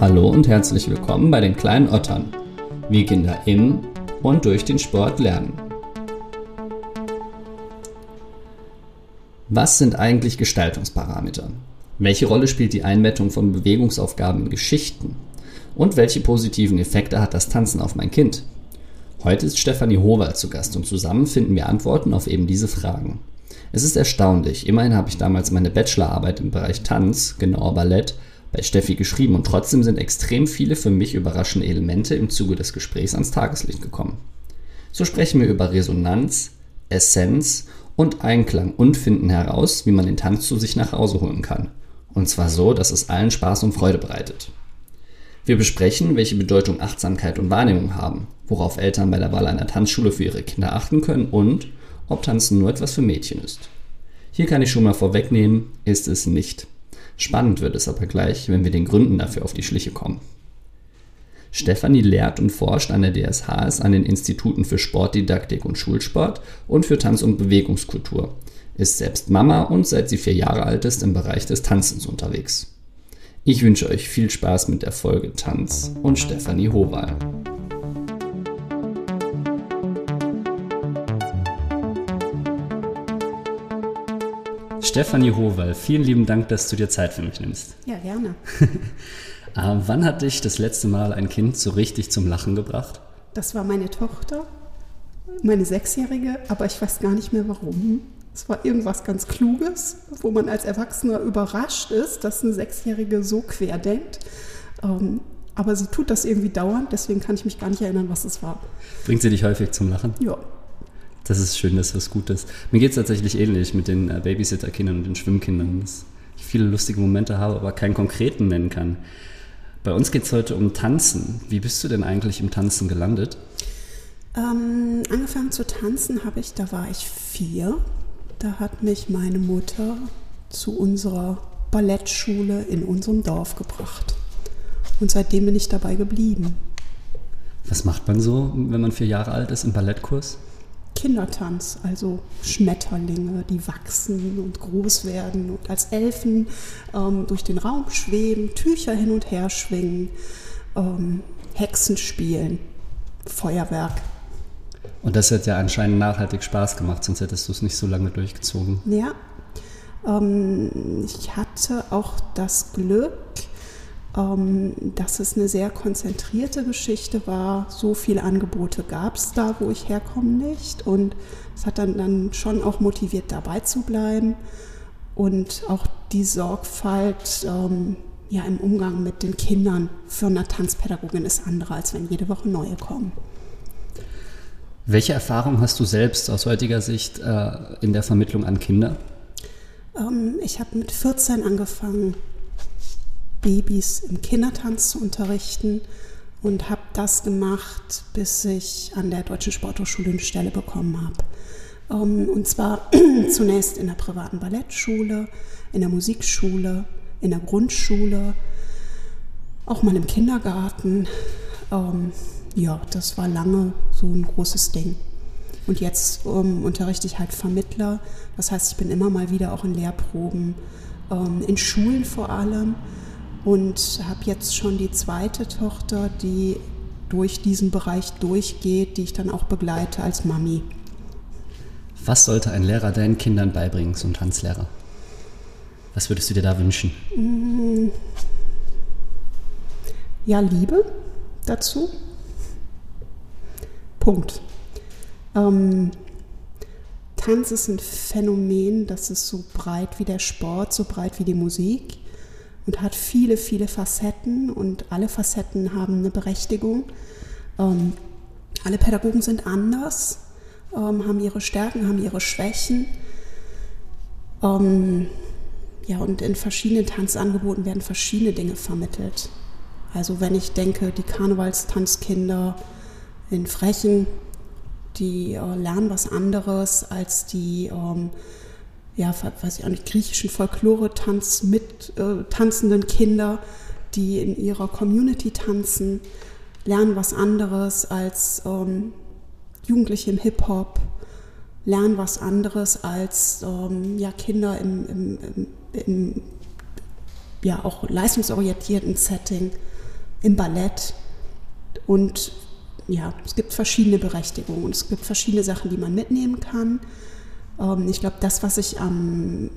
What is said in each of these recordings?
Hallo und herzlich willkommen bei den kleinen Ottern, wie Kinder im und durch den Sport lernen. Was sind eigentlich Gestaltungsparameter? Welche Rolle spielt die Einbettung von Bewegungsaufgaben in Geschichten? Und welche positiven Effekte hat das Tanzen auf mein Kind? Heute ist Stefanie Howald zu Gast und zusammen finden wir Antworten auf eben diese Fragen. Es ist erstaunlich, immerhin habe ich damals meine Bachelorarbeit im Bereich Tanz, genauer Ballett, bei Steffi geschrieben und trotzdem sind extrem viele für mich überraschende Elemente im Zuge des Gesprächs ans Tageslicht gekommen. So sprechen wir über Resonanz, Essenz und Einklang und finden heraus, wie man den Tanz zu sich nach Hause holen kann. Und zwar so, dass es allen Spaß und Freude bereitet. Wir besprechen, welche Bedeutung Achtsamkeit und Wahrnehmung haben, worauf Eltern bei der Wahl einer Tanzschule für ihre Kinder achten können und ob Tanzen nur etwas für Mädchen ist. Hier kann ich schon mal vorwegnehmen, ist es nicht. Spannend wird es aber gleich, wenn wir den Gründen dafür auf die Schliche kommen. Stefanie lehrt und forscht an der DSHS an den Instituten für Sportdidaktik und Schulsport und für Tanz- und Bewegungskultur, ist selbst Mama und seit sie vier Jahre alt ist im Bereich des Tanzens unterwegs. Ich wünsche euch viel Spaß mit der Folge Tanz und Stefanie Howal. Stefanie Howal, vielen lieben Dank, dass du dir Zeit für mich nimmst. Ja, gerne. äh, wann hat dich das letzte Mal ein Kind so richtig zum Lachen gebracht? Das war meine Tochter, meine Sechsjährige, aber ich weiß gar nicht mehr warum. Es war irgendwas ganz Kluges, wo man als Erwachsener überrascht ist, dass eine Sechsjährige so quer denkt. Ähm, aber sie tut das irgendwie dauernd, deswegen kann ich mich gar nicht erinnern, was es war. Bringt sie dich häufig zum Lachen? Ja. Das ist schön, dass was Gutes. Mir geht es tatsächlich ähnlich mit den äh, Babysitterkindern und den Schwimmkindern, dass ich viele lustige Momente habe, aber keinen konkreten nennen kann. Bei uns geht es heute um Tanzen. Wie bist du denn eigentlich im Tanzen gelandet? Ähm, angefangen zu tanzen habe ich, da war ich vier. Da hat mich meine Mutter zu unserer Ballettschule in unserem Dorf gebracht. Und seitdem bin ich dabei geblieben. Was macht man so, wenn man vier Jahre alt ist im Ballettkurs? Kindertanz, also Schmetterlinge, die wachsen und groß werden und als Elfen ähm, durch den Raum schweben, Tücher hin und her schwingen, ähm, Hexen spielen, Feuerwerk. Und das hat ja anscheinend nachhaltig Spaß gemacht, sonst hättest du es nicht so lange durchgezogen. Ja, ähm, ich hatte auch das Glück, dass es eine sehr konzentrierte Geschichte war. So viele Angebote gab es da, wo ich herkomme, nicht. Und es hat dann, dann schon auch motiviert, dabei zu bleiben. Und auch die Sorgfalt ähm, ja, im Umgang mit den Kindern für eine Tanzpädagogin ist andere, als wenn jede Woche neue kommen. Welche Erfahrung hast du selbst aus heutiger Sicht äh, in der Vermittlung an Kinder? Ähm, ich habe mit 14 angefangen, Babys im Kindertanz zu unterrichten und habe das gemacht, bis ich an der Deutschen Sporthochschule eine Stelle bekommen habe. Ähm, und zwar zunächst in der privaten Ballettschule, in der Musikschule, in der Grundschule, auch mal im Kindergarten. Ähm, ja, das war lange so ein großes Ding. Und jetzt ähm, unterrichte ich halt Vermittler. Das heißt, ich bin immer mal wieder auch in Lehrproben, in Schulen vor allem. Und habe jetzt schon die zweite Tochter, die durch diesen Bereich durchgeht, die ich dann auch begleite als Mami. Was sollte ein Lehrer deinen Kindern beibringen, so ein Tanzlehrer? Was würdest du dir da wünschen? Mm. Ja, Liebe dazu. Punkt. Ähm, Tanz ist ein Phänomen, das ist so breit wie der Sport, so breit wie die Musik und hat viele, viele Facetten und alle Facetten haben eine Berechtigung. Ähm, alle Pädagogen sind anders, ähm, haben ihre Stärken, haben ihre Schwächen. Ähm, ja, und in verschiedenen Tanzangeboten werden verschiedene Dinge vermittelt. Also wenn ich denke, die Karnevalstanzkinder in Frechen, die äh, lernen was anderes als die, ähm, ja, weiß ich auch nicht, griechischen Folklore-Tanz mit äh, tanzenden Kinder, die in ihrer Community tanzen, lernen was anderes als ähm, Jugendliche im Hip-Hop, lernen was anderes als ähm, ja, Kinder im, im, im, im ja auch leistungsorientierten Setting im Ballett. Und ja, es gibt verschiedene Berechtigungen und es gibt verschiedene Sachen, die man mitnehmen kann. Ähm, ich glaube, das, was ich am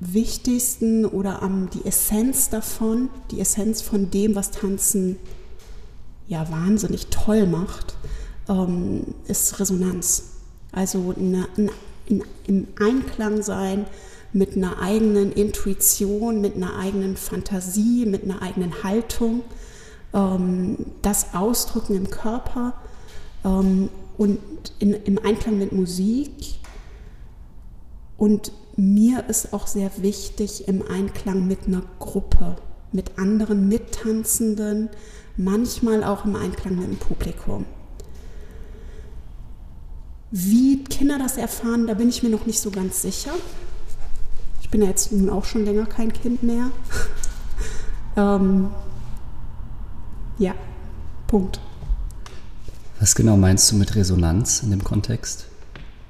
wichtigsten oder am die Essenz davon, die Essenz von dem, was Tanzen ja wahnsinnig toll macht, ähm, ist Resonanz. Also eine, eine, in, im Einklang sein mit einer eigenen Intuition, mit einer eigenen Fantasie, mit einer eigenen Haltung, ähm, das Ausdrücken im Körper und in, im Einklang mit Musik. Und mir ist auch sehr wichtig im Einklang mit einer Gruppe, mit anderen Mittanzenden, manchmal auch im Einklang mit dem Publikum. Wie Kinder das erfahren, da bin ich mir noch nicht so ganz sicher. Ich bin ja jetzt nun auch schon länger kein Kind mehr. ähm, ja, Punkt. Was genau meinst du mit Resonanz in dem Kontext?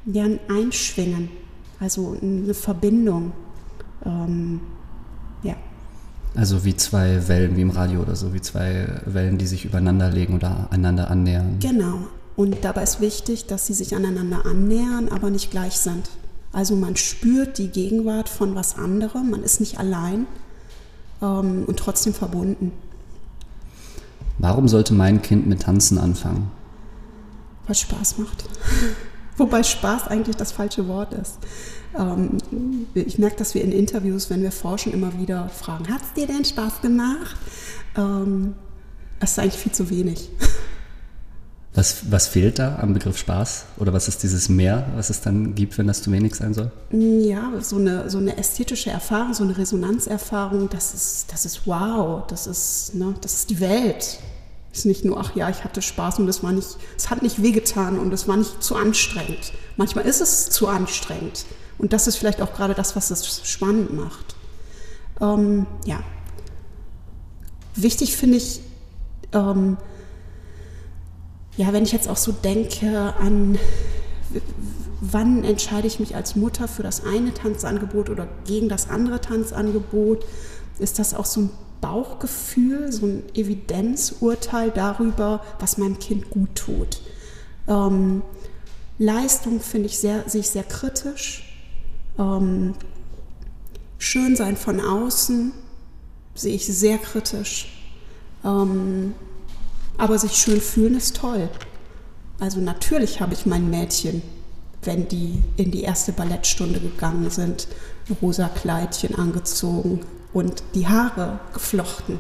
Ja, ein Einschwingen, also eine Verbindung. Ähm, ja. Also wie zwei Wellen, wie im Radio oder so, wie zwei Wellen, die sich übereinander legen oder einander annähern. Genau. Und dabei ist wichtig, dass sie sich aneinander annähern, aber nicht gleich sind. Also man spürt die Gegenwart von was anderem, man ist nicht allein ähm, und trotzdem verbunden. Warum sollte mein Kind mit Tanzen anfangen? Weil es Spaß macht. Wobei Spaß eigentlich das falsche Wort ist. Ähm, ich merke, dass wir in Interviews, wenn wir forschen, immer wieder fragen, hat es dir denn Spaß gemacht? Ähm, das ist eigentlich viel zu wenig. Was, was fehlt da am Begriff Spaß? Oder was ist dieses Mehr, was es dann gibt, wenn das zu wenig sein soll? Ja, so eine, so eine ästhetische Erfahrung, so eine Resonanzerfahrung, das ist, das ist wow, das ist, ne, das ist die Welt. Ist nicht nur, ach ja, ich hatte Spaß und es war nicht, es hat nicht wehgetan und es war nicht zu anstrengend. Manchmal ist es zu anstrengend. Und das ist vielleicht auch gerade das, was es spannend macht. Ähm, ja. Wichtig finde ich, ähm, ja, wenn ich jetzt auch so denke an, wann entscheide ich mich als Mutter für das eine Tanzangebot oder gegen das andere Tanzangebot, ist das auch so ein Bauchgefühl, so ein Evidenzurteil darüber, was meinem Kind gut tut. Ähm, Leistung finde ich sehr, sehe ich sehr kritisch. Ähm, Schönsein von außen sehe ich sehr kritisch. Ähm, aber sich schön fühlen ist toll. Also natürlich habe ich mein Mädchen, wenn die in die erste Ballettstunde gegangen sind, rosa Kleidchen angezogen und die Haare geflochten.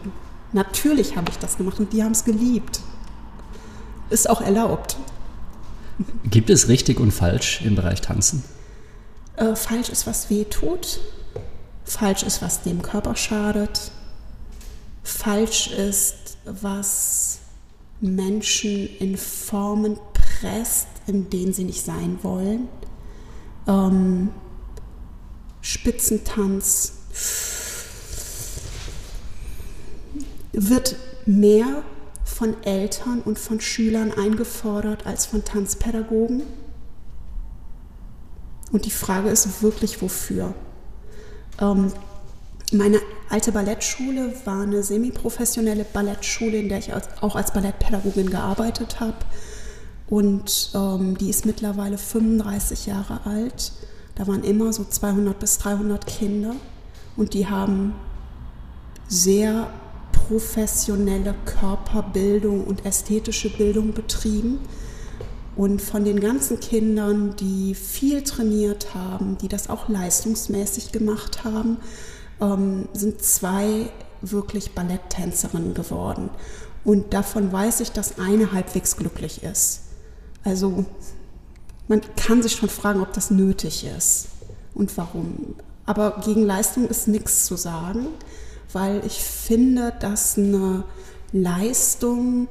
Natürlich habe ich das gemacht und die haben es geliebt. Ist auch erlaubt. Gibt es richtig und falsch im Bereich Tanzen? Äh, falsch ist, was weh tut. Falsch ist, was dem Körper schadet. Falsch ist, was Menschen in Formen presst, in denen sie nicht sein wollen. Ähm, Spitzentanz wird mehr von Eltern und von Schülern eingefordert als von Tanzpädagogen. Und die Frage ist wirklich, wofür? Ähm, meine alte Ballettschule war eine semiprofessionelle Ballettschule, in der ich auch als Ballettpädagogin gearbeitet habe. Und ähm, die ist mittlerweile 35 Jahre alt. Da waren immer so 200 bis 300 Kinder und die haben sehr professionelle Körperbildung und ästhetische Bildung betrieben. Und von den ganzen Kindern, die viel trainiert haben, die das auch leistungsmäßig gemacht haben, ähm, sind zwei wirklich Balletttänzerinnen geworden. Und davon weiß ich, dass eine halbwegs glücklich ist. Also man kann sich schon fragen, ob das nötig ist und warum. Aber gegen Leistung ist nichts zu sagen, weil ich finde, dass eine Leistung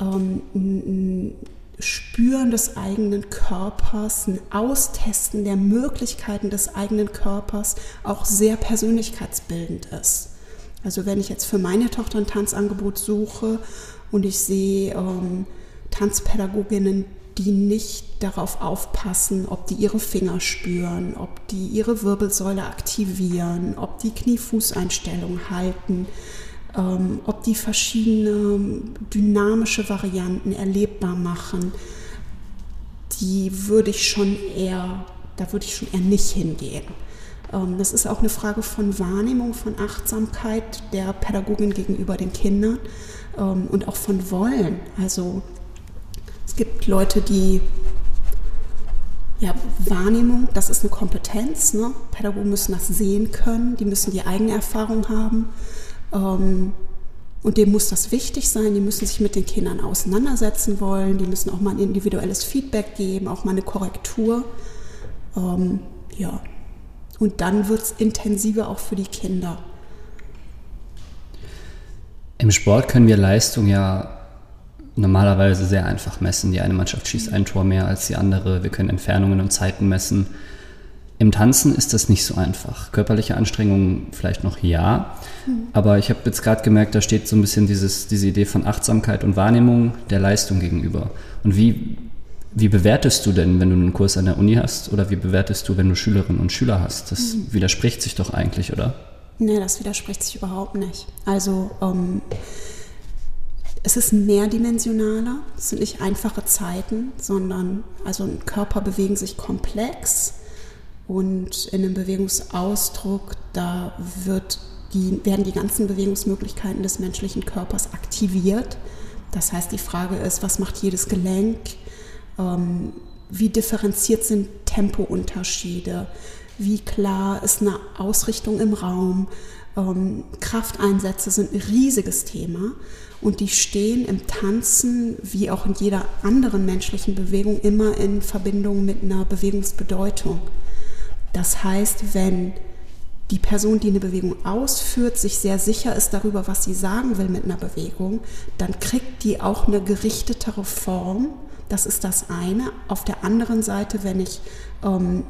ähm, Spüren des eigenen Körpers, ein Austesten der Möglichkeiten des eigenen Körpers auch sehr persönlichkeitsbildend ist. Also wenn ich jetzt für meine Tochter ein Tanzangebot suche und ich sehe ähm, Tanzpädagoginnen, die nicht darauf aufpassen, ob die ihre Finger spüren, ob die ihre Wirbelsäule aktivieren, ob die Knie-Fuß-Einstellung halten, ähm, ob die verschiedene dynamische Varianten erlebbar machen, die würde ich schon eher, da würde ich schon eher nicht hingehen. Ähm, das ist auch eine Frage von Wahrnehmung, von Achtsamkeit der Pädagogin gegenüber den Kindern ähm, und auch von Wollen. Also es gibt Leute, die ja, Wahrnehmung, das ist eine Kompetenz. Ne? Pädagogen müssen das sehen können, die müssen die eigene Erfahrung haben. Ähm, und dem muss das wichtig sein. Die müssen sich mit den Kindern auseinandersetzen wollen. Die müssen auch mal ein individuelles Feedback geben, auch mal eine Korrektur. Ähm, ja. Und dann wird es intensiver auch für die Kinder. Im Sport können wir Leistung ja normalerweise sehr einfach messen. Die eine Mannschaft schießt ein Tor mehr als die andere. Wir können Entfernungen und Zeiten messen. Im Tanzen ist das nicht so einfach. Körperliche Anstrengungen vielleicht noch ja, mhm. aber ich habe jetzt gerade gemerkt, da steht so ein bisschen dieses, diese Idee von Achtsamkeit und Wahrnehmung der Leistung gegenüber. Und wie, wie bewertest du denn, wenn du einen Kurs an der Uni hast oder wie bewertest du, wenn du Schülerinnen und Schüler hast? Das mhm. widerspricht sich doch eigentlich, oder? Nee, das widerspricht sich überhaupt nicht. Also ähm, es ist mehrdimensionaler, es sind nicht einfache Zeiten, sondern also ein Körper bewegen sich komplex und in einem Bewegungsausdruck, da wird die, werden die ganzen Bewegungsmöglichkeiten des menschlichen Körpers aktiviert. Das heißt, die Frage ist, was macht jedes Gelenk? Ähm, wie differenziert sind Tempounterschiede? Wie klar ist eine Ausrichtung im Raum? Krafteinsätze sind ein riesiges Thema und die stehen im Tanzen wie auch in jeder anderen menschlichen Bewegung immer in Verbindung mit einer Bewegungsbedeutung. Das heißt, wenn die Person, die eine Bewegung ausführt, sich sehr sicher ist darüber, was sie sagen will mit einer Bewegung, dann kriegt die auch eine gerichtetere Form. Das ist das eine. Auf der anderen Seite, wenn ich ähm,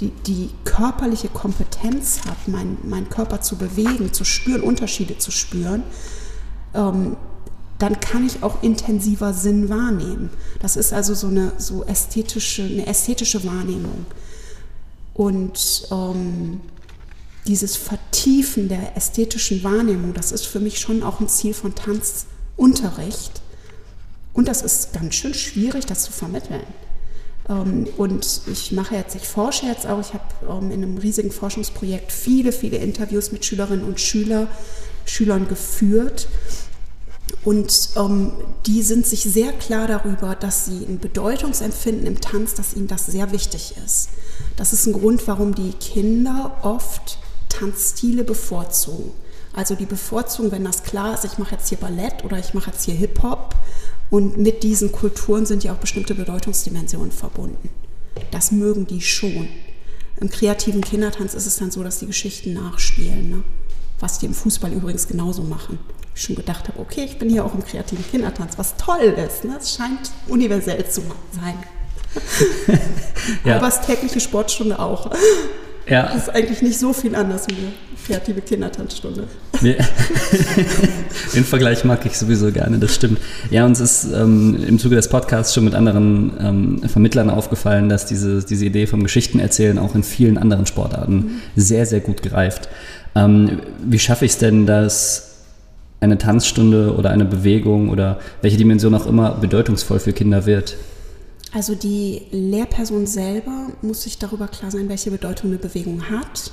die, die körperliche Kompetenz mein, meinen Körper zu bewegen, zu spüren, Unterschiede zu spüren, ähm, dann kann ich auch intensiver Sinn wahrnehmen. Das ist also so eine so ästhetische, eine ästhetische Wahrnehmung. Und ähm, dieses Vertiefen der ästhetischen Wahrnehmung, das ist für mich schon auch ein Ziel von Tanzunterricht. Und das ist ganz schön schwierig, das zu vermitteln. Ähm, und ich mache jetzt, ich forsche jetzt auch, ich habe ähm, in einem riesigen Forschungsprojekt viele, viele Interviews mit Schülerinnen und Schüler, Schülern geführt. Und ähm, die sind sich sehr klar darüber, dass sie ein Bedeutungsempfinden im Tanz, dass ihnen das sehr wichtig ist. Das ist ein Grund, warum die Kinder oft Tanzstile bevorzugen. Also die bevorzugen, wenn das klar ist, ich mache jetzt hier Ballett oder ich mache jetzt hier Hip-Hop. Und mit diesen Kulturen sind ja auch bestimmte Bedeutungsdimensionen verbunden. Das mögen die schon. Im kreativen Kindertanz ist es dann so, dass die Geschichten nachspielen. Ne? Was die im Fußball übrigens genauso machen. Ich schon gedacht habe, okay, ich bin hier auch im kreativen Kindertanz, was toll ist. Ne? Es scheint universell zu sein. ja. Aber es tägliche Sportstunde auch. Ja. Das ist eigentlich nicht so viel anders wie eine kreative Kindertanzstunde. Den Vergleich mag ich sowieso gerne, das stimmt. Ja, uns ist ähm, im Zuge des Podcasts schon mit anderen ähm, Vermittlern aufgefallen, dass diese, diese Idee vom Geschichtenerzählen auch in vielen anderen Sportarten mhm. sehr, sehr gut greift. Ähm, wie schaffe ich es denn, dass eine Tanzstunde oder eine Bewegung oder welche Dimension auch immer bedeutungsvoll für Kinder wird? Also die Lehrperson selber muss sich darüber klar sein, welche Bedeutung eine Bewegung hat.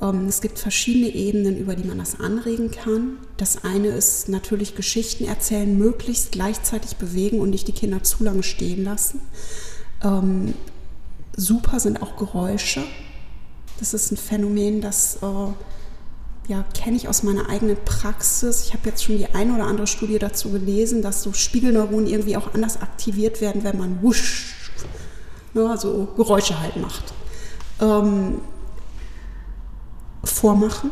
Ähm, es gibt verschiedene Ebenen, über die man das anregen kann. Das eine ist natürlich Geschichten erzählen, möglichst gleichzeitig bewegen und nicht die Kinder zu lange stehen lassen. Ähm, super sind auch Geräusche. Das ist ein Phänomen, das äh, ja, kenne ich aus meiner eigenen Praxis. Ich habe jetzt schon die eine oder andere Studie dazu gelesen, dass so Spiegelneuronen irgendwie auch anders aktiviert werden, wenn man wusch, ne, so Geräusche halt macht. Ähm, vormachen,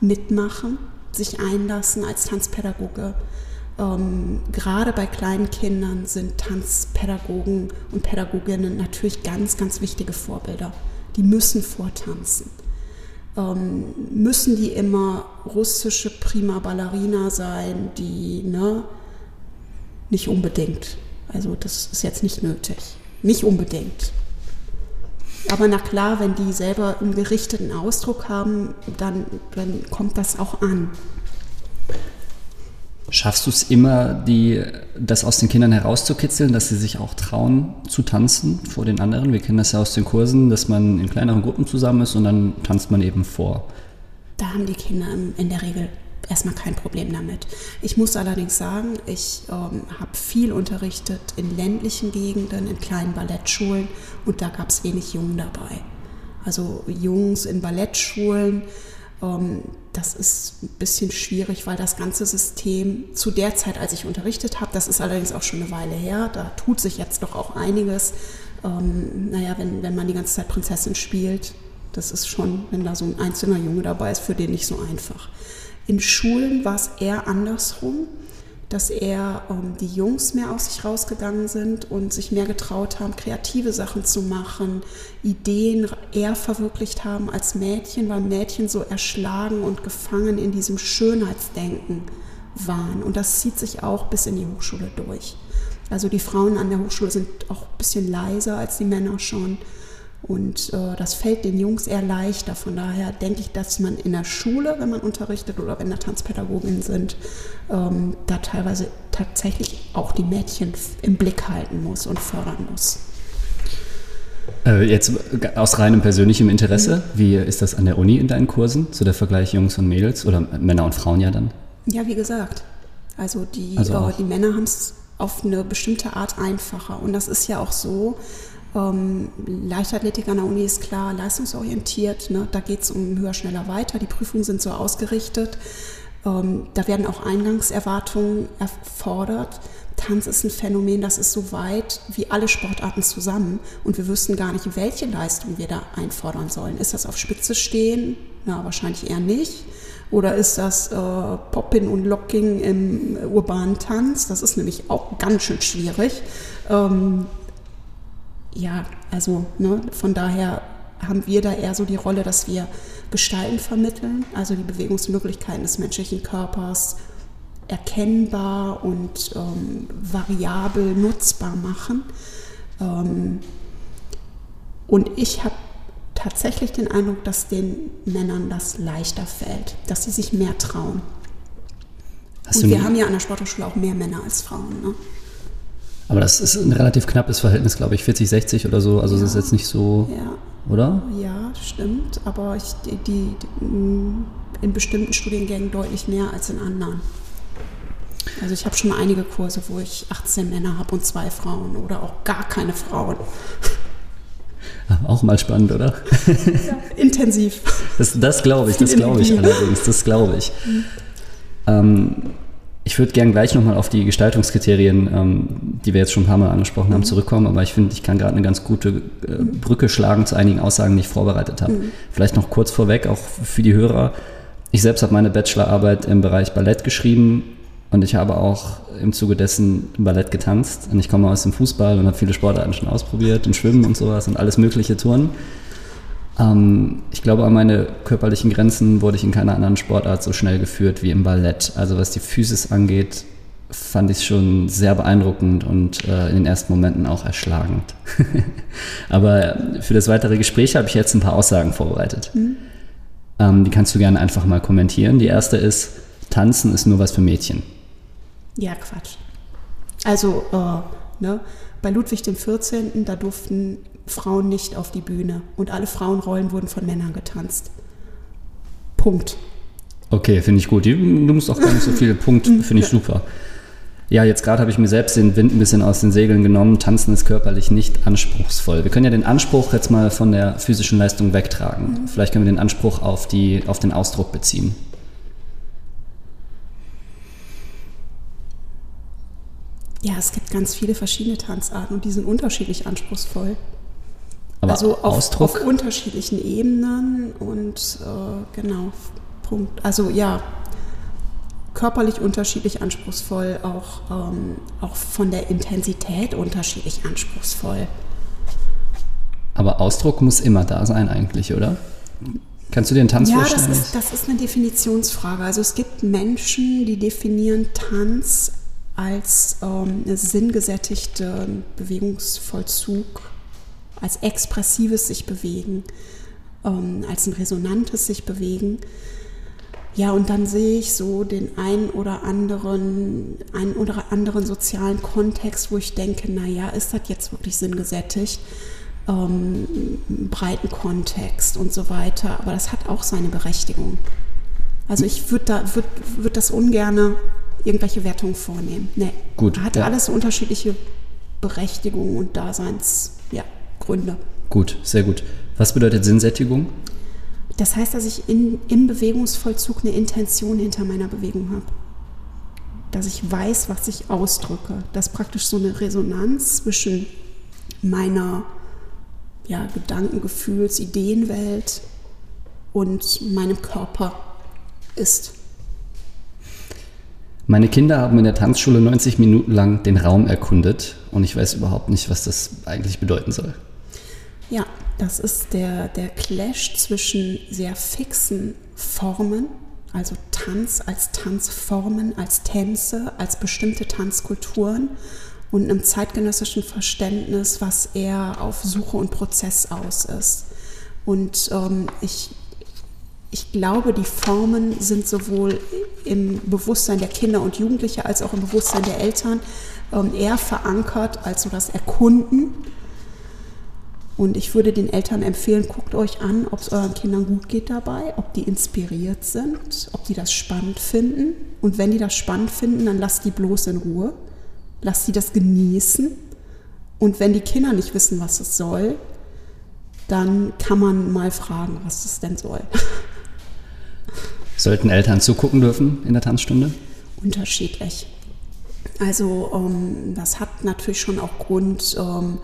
mitmachen, sich einlassen als Tanzpädagoge. Ähm, gerade bei kleinen Kindern sind Tanzpädagogen und Pädagoginnen natürlich ganz, ganz wichtige Vorbilder. Die müssen vortanzen ähm, müssen die immer russische Prima Ballerina sein, die, ne, nicht unbedingt. Also das ist jetzt nicht nötig. Nicht unbedingt. Aber na klar, wenn die selber einen gerichteten Ausdruck haben, dann, dann kommt das auch an. Schaffst du es immer, die, das aus den Kindern herauszukitzeln, dass sie sich auch trauen zu tanzen vor den anderen? Wir kennen das ja aus den Kursen, dass man in kleineren Gruppen zusammen ist und dann tanzt man eben vor. Da haben die Kinder in der Regel erstmal kein Problem damit. Ich muss allerdings sagen, ich ähm, habe viel unterrichtet in ländlichen Gegenden, in kleinen Ballettschulen und da gab es wenig Jungen dabei. Also Jungs in Ballettschulen, ähm, das ist ein bisschen schwierig, weil das ganze System zu der Zeit, als ich unterrichtet habe, das ist allerdings auch schon eine Weile her, da tut sich jetzt doch auch einiges. Ähm, naja, wenn, wenn man die ganze Zeit Prinzessin spielt, das ist schon, wenn da so ein einzelner Junge dabei ist, für den nicht so einfach. In Schulen war es eher andersrum, dass eher ähm, die Jungs mehr aus sich rausgegangen sind und sich mehr getraut haben, kreative Sachen zu machen, Ideen eher verwirklicht haben als Mädchen, weil Mädchen so erschlagen und gefangen in diesem Schönheitsdenken waren. Und das zieht sich auch bis in die Hochschule durch. Also die Frauen an der Hochschule sind auch ein bisschen leiser als die Männer schon. Und äh, das fällt den Jungs eher leichter. Von daher denke ich, dass man in der Schule, wenn man unterrichtet oder wenn da Tanzpädagoginnen sind, ähm, da teilweise tatsächlich auch die Mädchen im Blick halten muss und fördern muss. Äh, jetzt aus reinem persönlichem Interesse, mhm. wie ist das an der Uni in deinen Kursen, so der Vergleich Jungs und Mädels oder Männer und Frauen ja dann? Ja, wie gesagt, also die, also äh, die Männer haben es auf eine bestimmte Art einfacher. Und das ist ja auch so, ähm, Leichtathletik an der Uni ist klar leistungsorientiert. Ne? Da geht es um höher, schneller, weiter. Die Prüfungen sind so ausgerichtet. Ähm, da werden auch Eingangserwartungen erfordert. Tanz ist ein Phänomen, das ist so weit wie alle Sportarten zusammen. Und wir wüssten gar nicht, welche Leistung wir da einfordern sollen. Ist das auf Spitze stehen? Na, wahrscheinlich eher nicht. Oder ist das äh, Popping und Locking im urbanen Tanz? Das ist nämlich auch ganz schön schwierig. Ähm, ja, also ne, von daher haben wir da eher so die Rolle, dass wir Gestalten vermitteln, also die Bewegungsmöglichkeiten des menschlichen Körpers erkennbar und ähm, variabel nutzbar machen. Ähm, und ich habe tatsächlich den Eindruck, dass den Männern das leichter fällt, dass sie sich mehr trauen. Hast und wir haben ja an der Sporthochschule auch mehr Männer als Frauen. Ne? Aber das ist ein relativ knappes Verhältnis, glaube ich, 40, 60 oder so. Also ja. das ist jetzt nicht so, ja. oder? Ja, stimmt. Aber ich, die, die, in bestimmten Studiengängen deutlich mehr als in anderen. Also ich habe schon einige Kurse, wo ich 18 Männer habe und zwei Frauen oder auch gar keine Frauen. Auch mal spannend, oder? Ja, intensiv. Das, das glaube ich, das glaube ich allerdings, das glaube ich. Mhm. Ähm, ich würde gerne gleich nochmal auf die Gestaltungskriterien, ähm, die wir jetzt schon ein paar Mal angesprochen haben, mhm. zurückkommen, aber ich finde, ich kann gerade eine ganz gute äh, Brücke schlagen zu einigen Aussagen, die ich vorbereitet habe. Mhm. Vielleicht noch kurz vorweg, auch für die Hörer. Ich selbst habe meine Bachelorarbeit im Bereich Ballett geschrieben und ich habe auch im Zuge dessen Ballett getanzt. Und ich komme aus dem Fußball und habe viele Sportarten schon ausprobiert und Schwimmen und sowas und alles mögliche Touren. Ähm, ich glaube, an meine körperlichen Grenzen wurde ich in keiner anderen Sportart so schnell geführt wie im Ballett. Also was die Physis angeht, fand ich schon sehr beeindruckend und äh, in den ersten Momenten auch erschlagend. Aber für das weitere Gespräch habe ich jetzt ein paar Aussagen vorbereitet. Mhm. Ähm, die kannst du gerne einfach mal kommentieren. Die erste ist, Tanzen ist nur was für Mädchen. Ja, Quatsch. Also, äh, ne, bei Ludwig XIV., da durften Frauen nicht auf die Bühne und alle Frauenrollen wurden von Männern getanzt. Punkt. Okay, finde ich gut. Du musst auch gar nicht so viele Punkte, finde ich super. Ja, jetzt gerade habe ich mir selbst den Wind ein bisschen aus den Segeln genommen. Tanzen ist körperlich nicht anspruchsvoll. Wir können ja den Anspruch jetzt mal von der physischen Leistung wegtragen. Mhm. Vielleicht können wir den Anspruch auf, die, auf den Ausdruck beziehen. Ja, es gibt ganz viele verschiedene Tanzarten und die sind unterschiedlich anspruchsvoll. Aber also auf, Ausdruck? auf unterschiedlichen Ebenen und äh, genau, Punkt. Also ja, körperlich unterschiedlich anspruchsvoll, auch, ähm, auch von der Intensität unterschiedlich anspruchsvoll. Aber Ausdruck muss immer da sein eigentlich, oder? Kannst du dir einen Tanz ja, vorstellen? Ja, das ist, das ist eine Definitionsfrage. Also es gibt Menschen, die definieren Tanz als ähm, sinngesättigte Bewegungsvollzug, als expressives sich bewegen, ähm, als ein resonantes sich bewegen. Ja, und dann sehe ich so den einen oder anderen, einen oder anderen sozialen Kontext, wo ich denke, naja, ist das jetzt wirklich sinngesättigt? Ähm, breiten Kontext und so weiter. Aber das hat auch seine Berechtigung. Also ich würde da, würd, würd das ungerne irgendwelche Wertungen vornehmen. Nee. Gut. Hat ja. alles unterschiedliche Berechtigungen und Daseinsgründe. Ja, gut, sehr gut. Was bedeutet Sinnsättigung? Das heißt, dass ich in, im Bewegungsvollzug eine Intention hinter meiner Bewegung habe. Dass ich weiß, was ich ausdrücke. Dass praktisch so eine Resonanz zwischen meiner ja, Gedanken-, Gefühls-, Ideenwelt und meinem Körper ist. Meine Kinder haben in der Tanzschule 90 Minuten lang den Raum erkundet und ich weiß überhaupt nicht, was das eigentlich bedeuten soll. Ja, das ist der, der Clash zwischen sehr fixen Formen, also Tanz als Tanzformen, als Tänze, als bestimmte Tanzkulturen und einem zeitgenössischen Verständnis, was eher auf Suche und Prozess aus ist. Und ähm, ich ich glaube, die Formen sind sowohl im Bewusstsein der Kinder und Jugendliche als auch im Bewusstsein der Eltern ähm, eher verankert als so das Erkunden. Und ich würde den Eltern empfehlen, guckt euch an, ob es euren Kindern gut geht dabei, ob die inspiriert sind, ob die das spannend finden. Und wenn die das spannend finden, dann lasst die bloß in Ruhe. Lasst sie das genießen. Und wenn die Kinder nicht wissen, was es soll, dann kann man mal fragen, was es denn soll. Sollten Eltern zugucken dürfen in der Tanzstunde? Unterschiedlich. Also ähm, das hat natürlich schon auch Grund, ähm,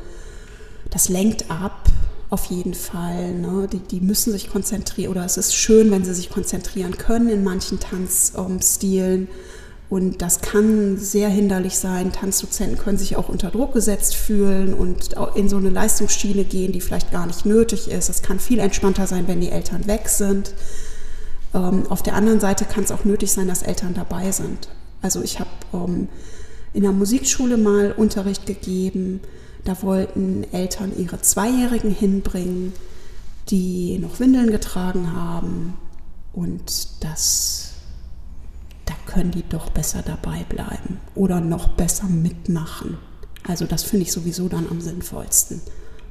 das lenkt ab, auf jeden Fall. Ne? Die, die, müssen sich konzentrieren oder es ist schön, wenn sie sich konzentrieren können in manchen Tanzstilen. Und das kann sehr hinderlich sein. Tanzdozenten können sich auch unter Druck gesetzt fühlen und in so eine Leistungsschiene gehen, die vielleicht gar nicht nötig ist. Es kann viel entspannter sein, wenn die Eltern weg sind. Ähm, auf der anderen Seite kann es auch nötig sein, dass Eltern dabei sind. Also ich habe ähm, in der Musikschule mal Unterricht gegeben. Da wollten Eltern ihre Zweijährigen hinbringen, die noch Windeln getragen haben. Und das, da können die doch besser dabei bleiben oder noch besser mitmachen. Also das finde ich sowieso dann am sinnvollsten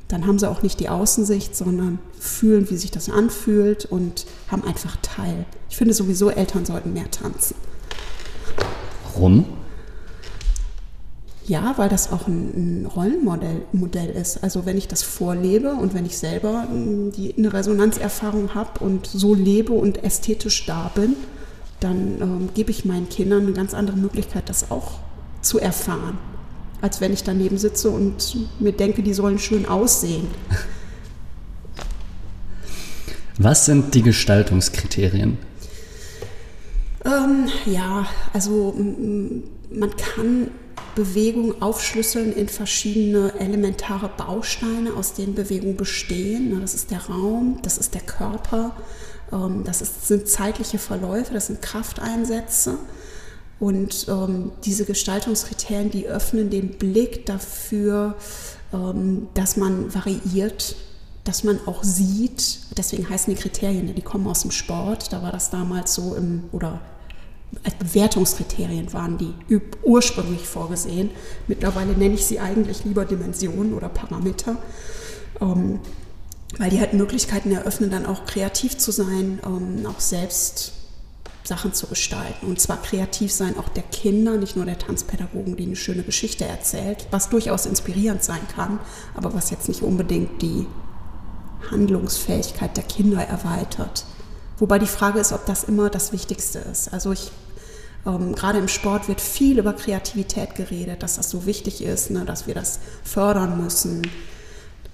dann haben sie auch nicht die Außensicht, sondern fühlen, wie sich das anfühlt und haben einfach Teil. Ich finde sowieso, Eltern sollten mehr tanzen. Warum? Ja, weil das auch ein, ein Rollenmodell Modell ist. Also wenn ich das vorlebe und wenn ich selber hm, die, eine Resonanzerfahrung habe und so lebe und ästhetisch da bin, dann ähm, gebe ich meinen Kindern eine ganz andere Möglichkeit, das auch zu erfahren als wenn ich daneben sitze und mir denke, die sollen schön aussehen. Was sind die Gestaltungskriterien? Ähm, ja, also man kann Bewegung aufschlüsseln in verschiedene elementare Bausteine, aus denen Bewegung bestehen. Das ist der Raum, das ist der Körper, ähm, das sind zeitliche Verläufe, das sind Krafteinsätze. Und ähm, diese Gestaltungskriterien, die öffnen den Blick dafür, ähm, dass man variiert, dass man auch sieht, deswegen heißen die Kriterien, die kommen aus dem Sport, da war das damals so im, oder als Bewertungskriterien waren die ursprünglich vorgesehen. Mittlerweile nenne ich sie eigentlich lieber Dimensionen oder Parameter, ähm, weil die halt Möglichkeiten eröffnen, dann auch kreativ zu sein, ähm, auch selbst Sachen zu gestalten. Und zwar kreativ sein auch der Kinder, nicht nur der Tanzpädagogen, die eine schöne Geschichte erzählt, was durchaus inspirierend sein kann, aber was jetzt nicht unbedingt die Handlungsfähigkeit der Kinder erweitert. Wobei die Frage ist, ob das immer das Wichtigste ist. Also ich ähm, gerade im Sport wird viel über Kreativität geredet, dass das so wichtig ist, ne, dass wir das fördern müssen.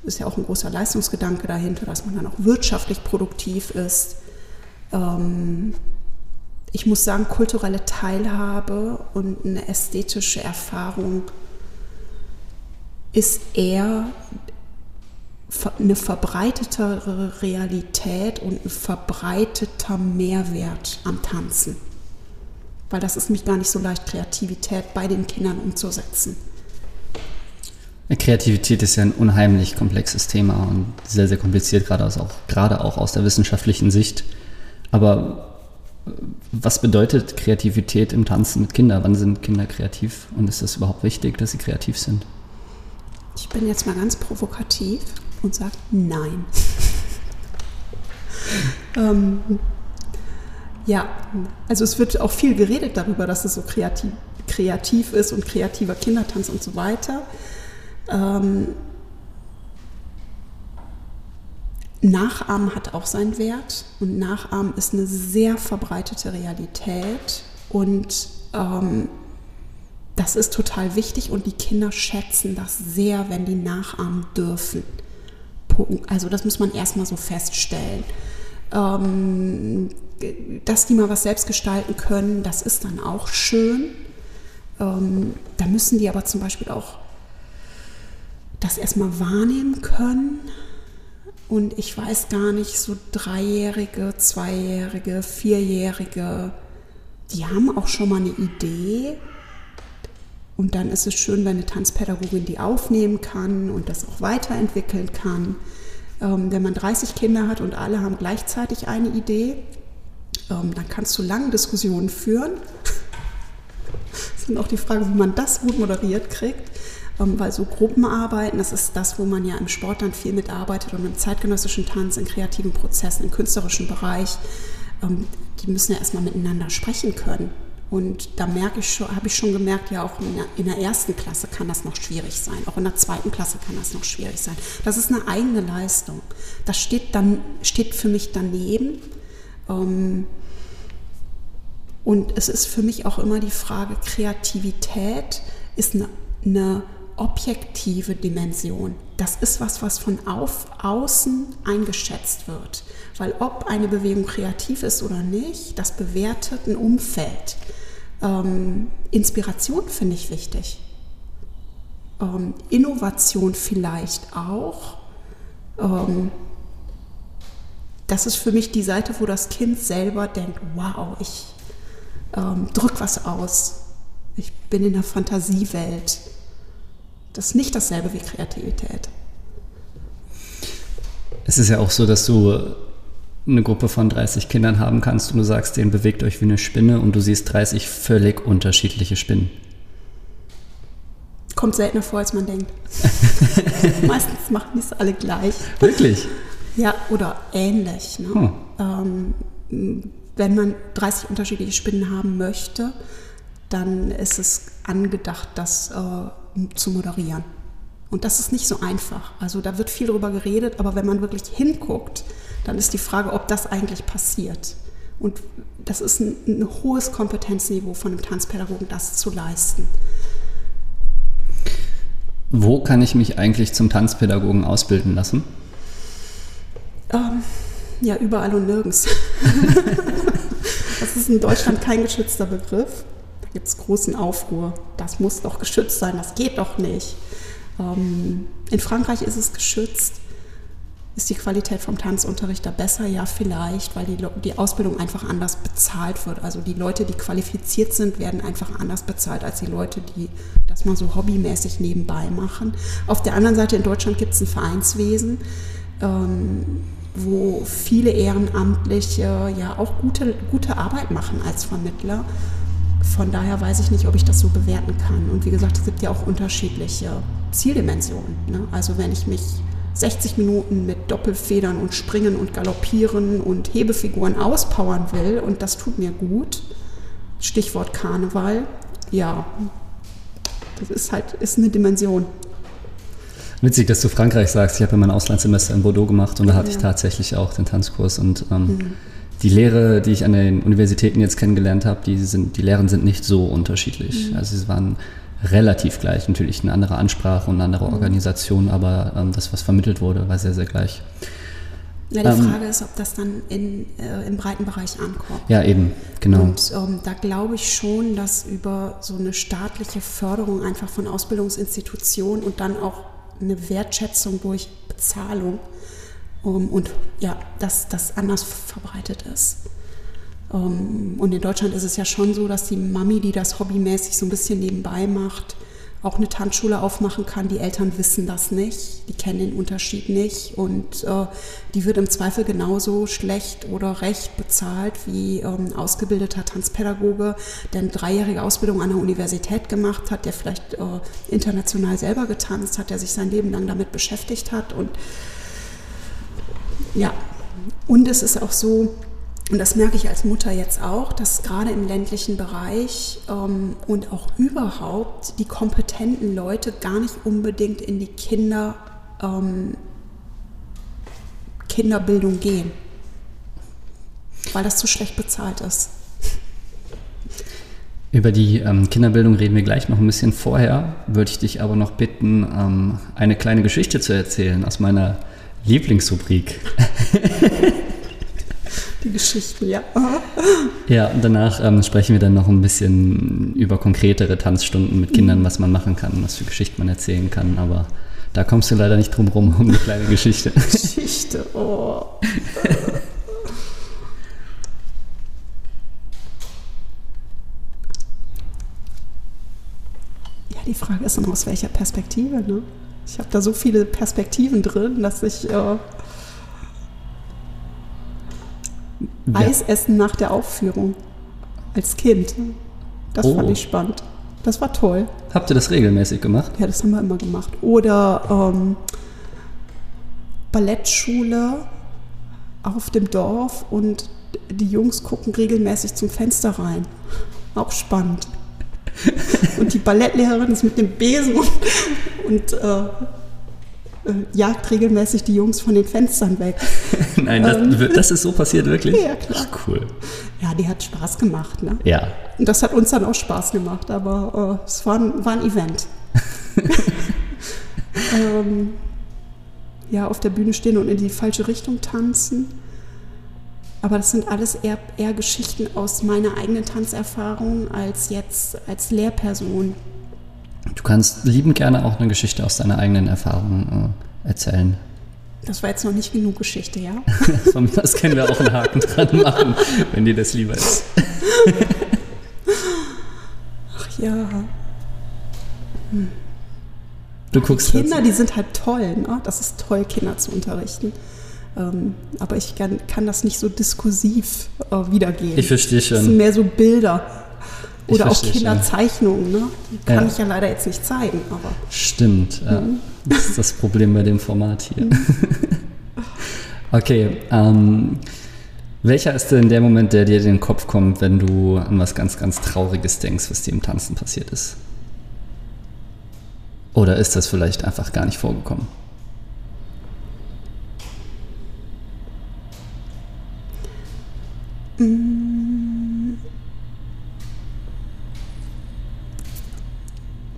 Ist ja auch ein großer Leistungsgedanke dahinter, dass man dann auch wirtschaftlich produktiv ist. Ähm, ich muss sagen, kulturelle Teilhabe und eine ästhetische Erfahrung ist eher eine verbreitetere Realität und ein verbreiteter Mehrwert am Tanzen. Weil das ist nämlich gar nicht so leicht, Kreativität bei den Kindern umzusetzen. Kreativität ist ja ein unheimlich komplexes Thema und sehr, sehr kompliziert, gerade, auch, gerade auch aus der wissenschaftlichen Sicht. Aber äh, was bedeutet Kreativität im Tanzen mit Kindern? Wann sind Kinder kreativ und ist es überhaupt wichtig, dass sie kreativ sind? Ich bin jetzt mal ganz provokativ und sage nein. ähm, ja, also es wird auch viel geredet darüber, dass es so kreativ, kreativ ist und kreativer Kindertanz und so weiter. Ähm, Nachahmen hat auch seinen Wert und Nachahmen ist eine sehr verbreitete Realität und ähm, das ist total wichtig und die Kinder schätzen das sehr, wenn die nachahmen dürfen. Also das muss man erstmal so feststellen. Ähm, dass die mal was selbst gestalten können, das ist dann auch schön. Ähm, da müssen die aber zum Beispiel auch das erstmal wahrnehmen können. Und ich weiß gar nicht, so Dreijährige, Zweijährige, Vierjährige, die haben auch schon mal eine Idee. Und dann ist es schön, wenn eine Tanzpädagogin die aufnehmen kann und das auch weiterentwickeln kann. Ähm, wenn man 30 Kinder hat und alle haben gleichzeitig eine Idee, ähm, dann kannst du lange Diskussionen führen. das ist auch die Frage, wie man das gut moderiert kriegt. Ähm, weil so Gruppenarbeiten, das ist das, wo man ja im Sport dann viel mitarbeitet und im zeitgenössischen Tanz, in kreativen Prozessen, im künstlerischen Bereich, ähm, die müssen ja erstmal miteinander sprechen können. Und da merke ich schon, habe ich schon gemerkt, ja auch in der, in der, ersten Klasse kann das noch schwierig sein, auch in der zweiten Klasse kann das noch schwierig sein. Das ist eine eigene Leistung. Das steht dann steht für mich daneben. Ähm, und es ist für mich auch immer die Frage, Kreativität ist eine, eine objektive Dimension. Das ist was, was von auf, außen eingeschätzt wird. Weil ob eine Bewegung kreativ ist oder nicht, das bewertet ein Umfeld. Ähm, Inspiration finde ich wichtig. Ähm, Innovation vielleicht auch. Ähm, das ist für mich die Seite, wo das Kind selber denkt, wow, ich ähm, drück was aus. Ich bin in der Fantasiewelt. Das ist nicht dasselbe wie Kreativität. Es ist ja auch so, dass du eine Gruppe von 30 Kindern haben kannst und du sagst, denen bewegt euch wie eine Spinne und du siehst 30 völlig unterschiedliche Spinnen. Kommt seltener vor, als man denkt. Meistens machen die es alle gleich. Wirklich? Ja, oder ähnlich. Ne? Hm. Ähm, wenn man 30 unterschiedliche Spinnen haben möchte, dann ist es angedacht, das äh, zu moderieren. Und das ist nicht so einfach. Also da wird viel darüber geredet, aber wenn man wirklich hinguckt, dann ist die Frage, ob das eigentlich passiert. Und das ist ein, ein hohes Kompetenzniveau von einem Tanzpädagogen, das zu leisten. Wo kann ich mich eigentlich zum Tanzpädagogen ausbilden lassen? Ähm, ja, überall und nirgends. das ist in Deutschland kein geschützter Begriff gibt es großen Aufruhr. Das muss doch geschützt sein, das geht doch nicht. Ähm, in Frankreich ist es geschützt. Ist die Qualität vom Tanzunterricht da besser? Ja, vielleicht, weil die, die Ausbildung einfach anders bezahlt wird. Also die Leute, die qualifiziert sind, werden einfach anders bezahlt als die Leute, die das mal so hobbymäßig nebenbei machen. Auf der anderen Seite in Deutschland gibt es ein Vereinswesen, ähm, wo viele Ehrenamtliche ja auch gute, gute Arbeit machen als Vermittler von daher weiß ich nicht, ob ich das so bewerten kann. Und wie gesagt, es gibt ja auch unterschiedliche Zieldimensionen. Ne? Also wenn ich mich 60 Minuten mit Doppelfedern und Springen und Galoppieren und Hebefiguren auspowern will und das tut mir gut, Stichwort Karneval, ja, das ist halt ist eine Dimension. Witzig, dass du Frankreich sagst. Ich habe ja mein Auslandssemester in Bordeaux gemacht und da hatte ja. ich tatsächlich auch den Tanzkurs und ähm, mhm die Lehre, die ich an den Universitäten jetzt kennengelernt habe, die, sind, die Lehren sind nicht so unterschiedlich. Mhm. Also sie waren relativ gleich, natürlich eine andere Ansprache und eine andere mhm. Organisation, aber ähm, das, was vermittelt wurde, war sehr, sehr gleich. Ja, die ähm, Frage ist, ob das dann in, äh, im breiten Bereich ankommt. Ja, eben, genau. Und ähm, da glaube ich schon, dass über so eine staatliche Förderung einfach von Ausbildungsinstitutionen und dann auch eine Wertschätzung durch Bezahlung um, und ja, dass das anders verbreitet ist. Ähm, und in Deutschland ist es ja schon so, dass die Mami, die das hobbymäßig so ein bisschen nebenbei macht, auch eine Tanzschule aufmachen kann. Die Eltern wissen das nicht, die kennen den Unterschied nicht und äh, die wird im Zweifel genauso schlecht oder recht bezahlt wie ähm, ausgebildeter Tanzpädagoge, der eine dreijährige Ausbildung an der Universität gemacht hat, der vielleicht äh, international selber getanzt hat, der sich sein Leben lang damit beschäftigt hat und ja, und es ist auch so, und das merke ich als Mutter jetzt auch, dass gerade im ländlichen Bereich ähm, und auch überhaupt die kompetenten Leute gar nicht unbedingt in die Kinder, ähm, Kinderbildung gehen, weil das zu schlecht bezahlt ist. Über die ähm, Kinderbildung reden wir gleich noch ein bisschen vorher. Würde ich dich aber noch bitten, ähm, eine kleine Geschichte zu erzählen aus meiner Lieblingsrubrik. Die Geschichten, ja. Ja, und danach ähm, sprechen wir dann noch ein bisschen über konkretere Tanzstunden mit Kindern, was man machen kann, was für Geschichten man erzählen kann. Aber da kommst du leider nicht drum rum um eine kleine Geschichte. Geschichte, oh. ja, die Frage ist immer aus welcher Perspektive, ne? Ich habe da so viele Perspektiven drin, dass ich äh, Eis essen nach der Aufführung als Kind. Das Oh. fand ich spannend. Das war toll. Habt ihr das regelmäßig gemacht? Ja, das haben wir immer gemacht. Oder ähm, Ballettschule auf dem Dorf und die Jungs gucken regelmäßig zum Fenster rein. Auch spannend. Und die Ballettlehrerin ist mit dem Besen und, äh, äh, jagt regelmäßig die Jungs von den Fenstern weg. Nein, das, das ist so passiert wirklich? Ja, klar. Ach, cool. Ja, die hat Spaß gemacht. Ne? Ja. Und das hat uns dann auch Spaß gemacht, aber äh, es war ein, war ein Event. ähm, ja, auf der Bühne stehen und in die falsche Richtung tanzen. Aber das sind alles eher, eher Geschichten aus meiner eigenen Tanzerfahrung als jetzt als Lehrperson. Du kannst liebend gerne auch eine Geschichte aus deiner eigenen Erfahrung äh, erzählen. Das war jetzt noch nicht genug Geschichte, ja? Von mir aus können wir auch einen Haken dran machen, wenn dir das lieber ist. Ach ja. Du guckst Kinder, die sind halt toll. Ne? Das ist toll, Kinder zu unterrichten. Ähm, aber ich kann, kann das nicht so diskursiv äh, wiedergeben. Ich verstehe Das sind schon. mehr so Bilder. Oder auch schon. Kinderzeichnungen. Ne? Die kann Ja. ich ja leider jetzt nicht zeigen. Aber Stimmt. Ja. Mhm. Das ist das Problem bei dem Format hier. okay. Ähm, welcher ist denn der Moment, der dir in den Kopf kommt, wenn du an was ganz, ganz Trauriges denkst, was dir im Tanzen passiert ist? Oder ist das vielleicht einfach gar nicht vorgekommen?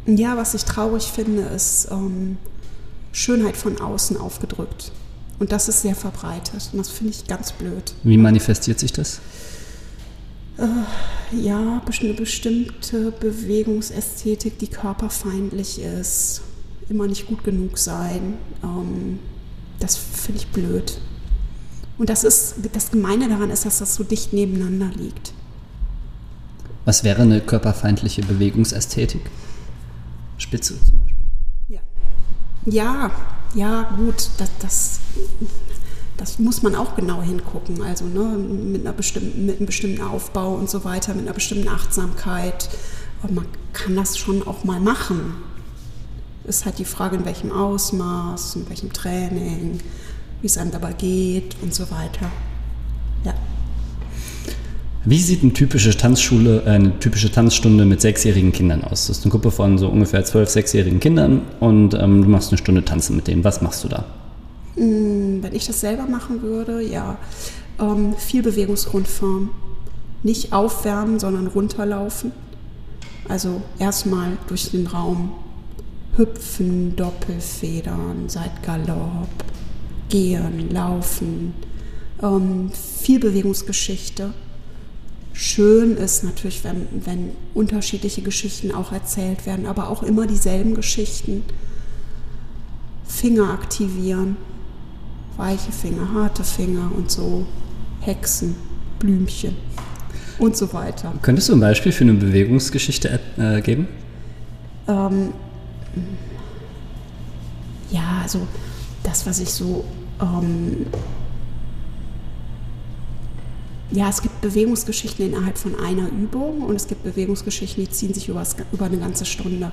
Ja, was ich traurig finde, ist ähm, Schönheit von außen aufgedrückt. Und das ist sehr verbreitet. Und das finde ich ganz blöd. Wie manifestiert sich das? Ja, best- eine bestimmte Bewegungsästhetik, die körperfeindlich ist, immer nicht gut genug sein, ähm, das finde ich blöd. Und das ist, das Gemeine daran ist, dass das so dicht nebeneinander liegt. Was wäre eine körperfeindliche Bewegungsästhetik? Spitze zum Beispiel. Ja, ja, ja gut, das, das, das muss man auch genau hingucken. Also ne, mit, einer bestimmten, mit einem bestimmten Aufbau und so weiter, mit einer bestimmten Achtsamkeit. Aber man kann das schon auch mal machen. Ist halt die Frage, in welchem Ausmaß, in welchem Training, wie es einem dabei geht und so weiter. Ja. Wie sieht eine typische Tanzschule, äh, eine typische Tanzstunde mit sechsjährigen Kindern aus? Das ist eine Gruppe von so ungefähr zwölf, sechsjährigen Kindern und ähm, du machst eine Stunde Tanzen mit denen. Was machst du da? Mm, Wenn ich das selber machen würde, ja, ähm, viel Bewegungsgrundform. Nicht aufwärmen, sondern runterlaufen. Also erstmal durch den Raum hüpfen, Doppelfedern, Seitgalopp, gehen, laufen. Ähm, viel Bewegungsgeschichte. Schön ist natürlich, wenn, wenn unterschiedliche Geschichten auch erzählt werden, aber auch immer dieselben Geschichten. Finger aktivieren, weiche Finger, harte Finger und so. Hexen, Blümchen. und so weiter. Könntest du ein Beispiel für eine Bewegungsgeschichte äh, geben? Ähm, ja, also das, was ich so ähm, ja, es gibt Bewegungsgeschichten innerhalb von einer Übung und es gibt Bewegungsgeschichten, die ziehen sich über, über eine ganze Stunde.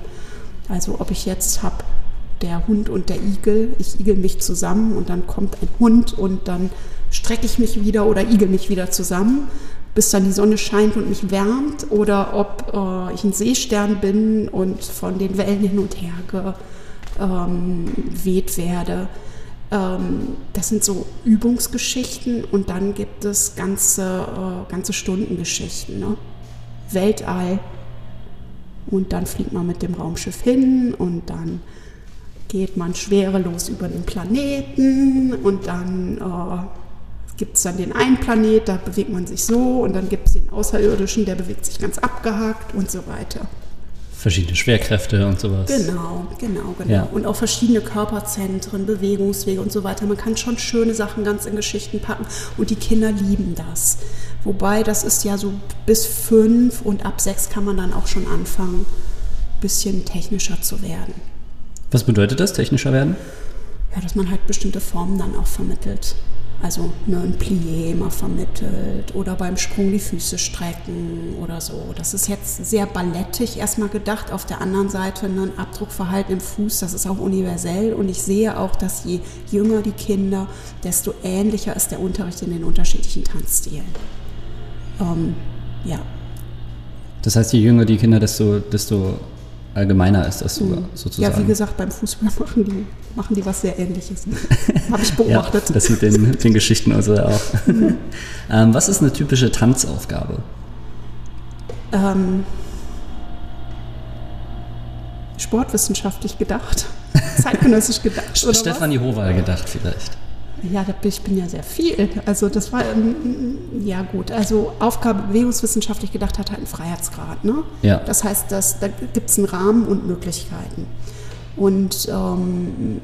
Also ob ich jetzt habe der Hund und der Igel, ich igel mich zusammen und dann kommt ein Hund und dann strecke ich mich wieder oder igel mich wieder zusammen, bis dann die Sonne scheint und mich wärmt oder ob äh, ich ein Seestern bin und von den Wellen hin und her ähm, werde. Ähm, das sind so Übungsgeschichten und dann gibt es ganze, äh, ganze Stundengeschichten. Ne? Weltall und dann fliegt man mit dem Raumschiff hin und dann geht man schwerelos über den Planeten und dann äh, gibt es dann den einen Planet, da bewegt man sich so und dann gibt es den Außerirdischen, der bewegt sich ganz abgehakt und so weiter verschiedene Schwerkräfte und sowas. Genau, genau, genau. Ja. Und auch verschiedene Körperzentren, Bewegungswege und so weiter. Man kann schon schöne Sachen ganz in Geschichten packen und die Kinder lieben das. Wobei das ist ja so bis fünf und ab sechs kann man dann auch schon anfangen, ein bisschen technischer zu werden. Was bedeutet das, technischer werden? Ja, dass man halt bestimmte Formen dann auch vermittelt. Also ne, ein Plié immer vermittelt oder beim Sprung die Füße strecken oder so. Das ist jetzt sehr ballettig erstmal gedacht. Auf der anderen Seite ne, ein Abdruckverhalten im Fuß, das ist auch universell. Und ich sehe auch, dass je jünger die Kinder, desto ähnlicher ist der Unterricht in den unterschiedlichen Tanzstilen. Ähm, ja. Das heißt, je jünger die Kinder, desto, desto allgemeiner ist das sogar, mhm. sozusagen. Ja, wie gesagt, beim Fußball machen die, machen die was sehr Ähnliches. Habe ich beobachtet. ja, das mit den, den Geschichten also auch. Mhm. ähm, was ist eine typische Tanzaufgabe? Ähm, sportwissenschaftlich gedacht, zeitgenössisch gedacht. Stefanie Howal gedacht vielleicht. Ja, ich bin ja sehr viel. Also das war, ja gut, also Aufgabe bewegungswissenschaftlich gedacht hat halt einen Freiheitsgrad. Ne? Ja. Das heißt, dass, da gibt es einen Rahmen und Möglichkeiten. Und ähm,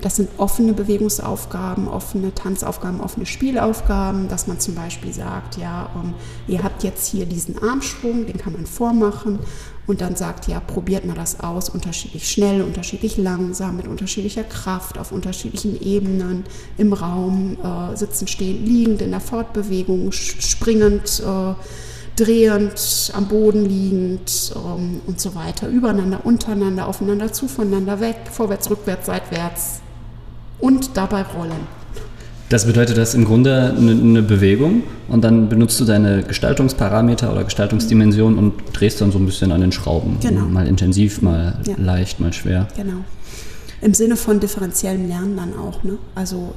das sind offene Bewegungsaufgaben, offene Tanzaufgaben, offene Spielaufgaben, dass man zum Beispiel sagt, ja, um, ähm, ihr habt jetzt hier diesen Armschwung, den kann man vormachen. Und dann sagt, ja, probiert mal das aus, unterschiedlich schnell, unterschiedlich langsam, mit unterschiedlicher Kraft, auf unterschiedlichen Ebenen, im Raum, äh, sitzen, stehen, liegend, in der Fortbewegung, springend, äh, drehend, am Boden liegend ähm, und so weiter, übereinander, untereinander, aufeinander, zuvoneinander, weg, vorwärts, rückwärts, seitwärts und dabei rollen. Das bedeutet, das ist im Grunde eine, eine, Bewegung und dann benutzt du deine Gestaltungsparameter oder Gestaltungsdimension und drehst dann so ein bisschen an den Schrauben. Genau. Mal intensiv, mal ja. leicht, mal schwer. Genau. Im Sinne von differenziellem Lernen dann auch. Ne? Also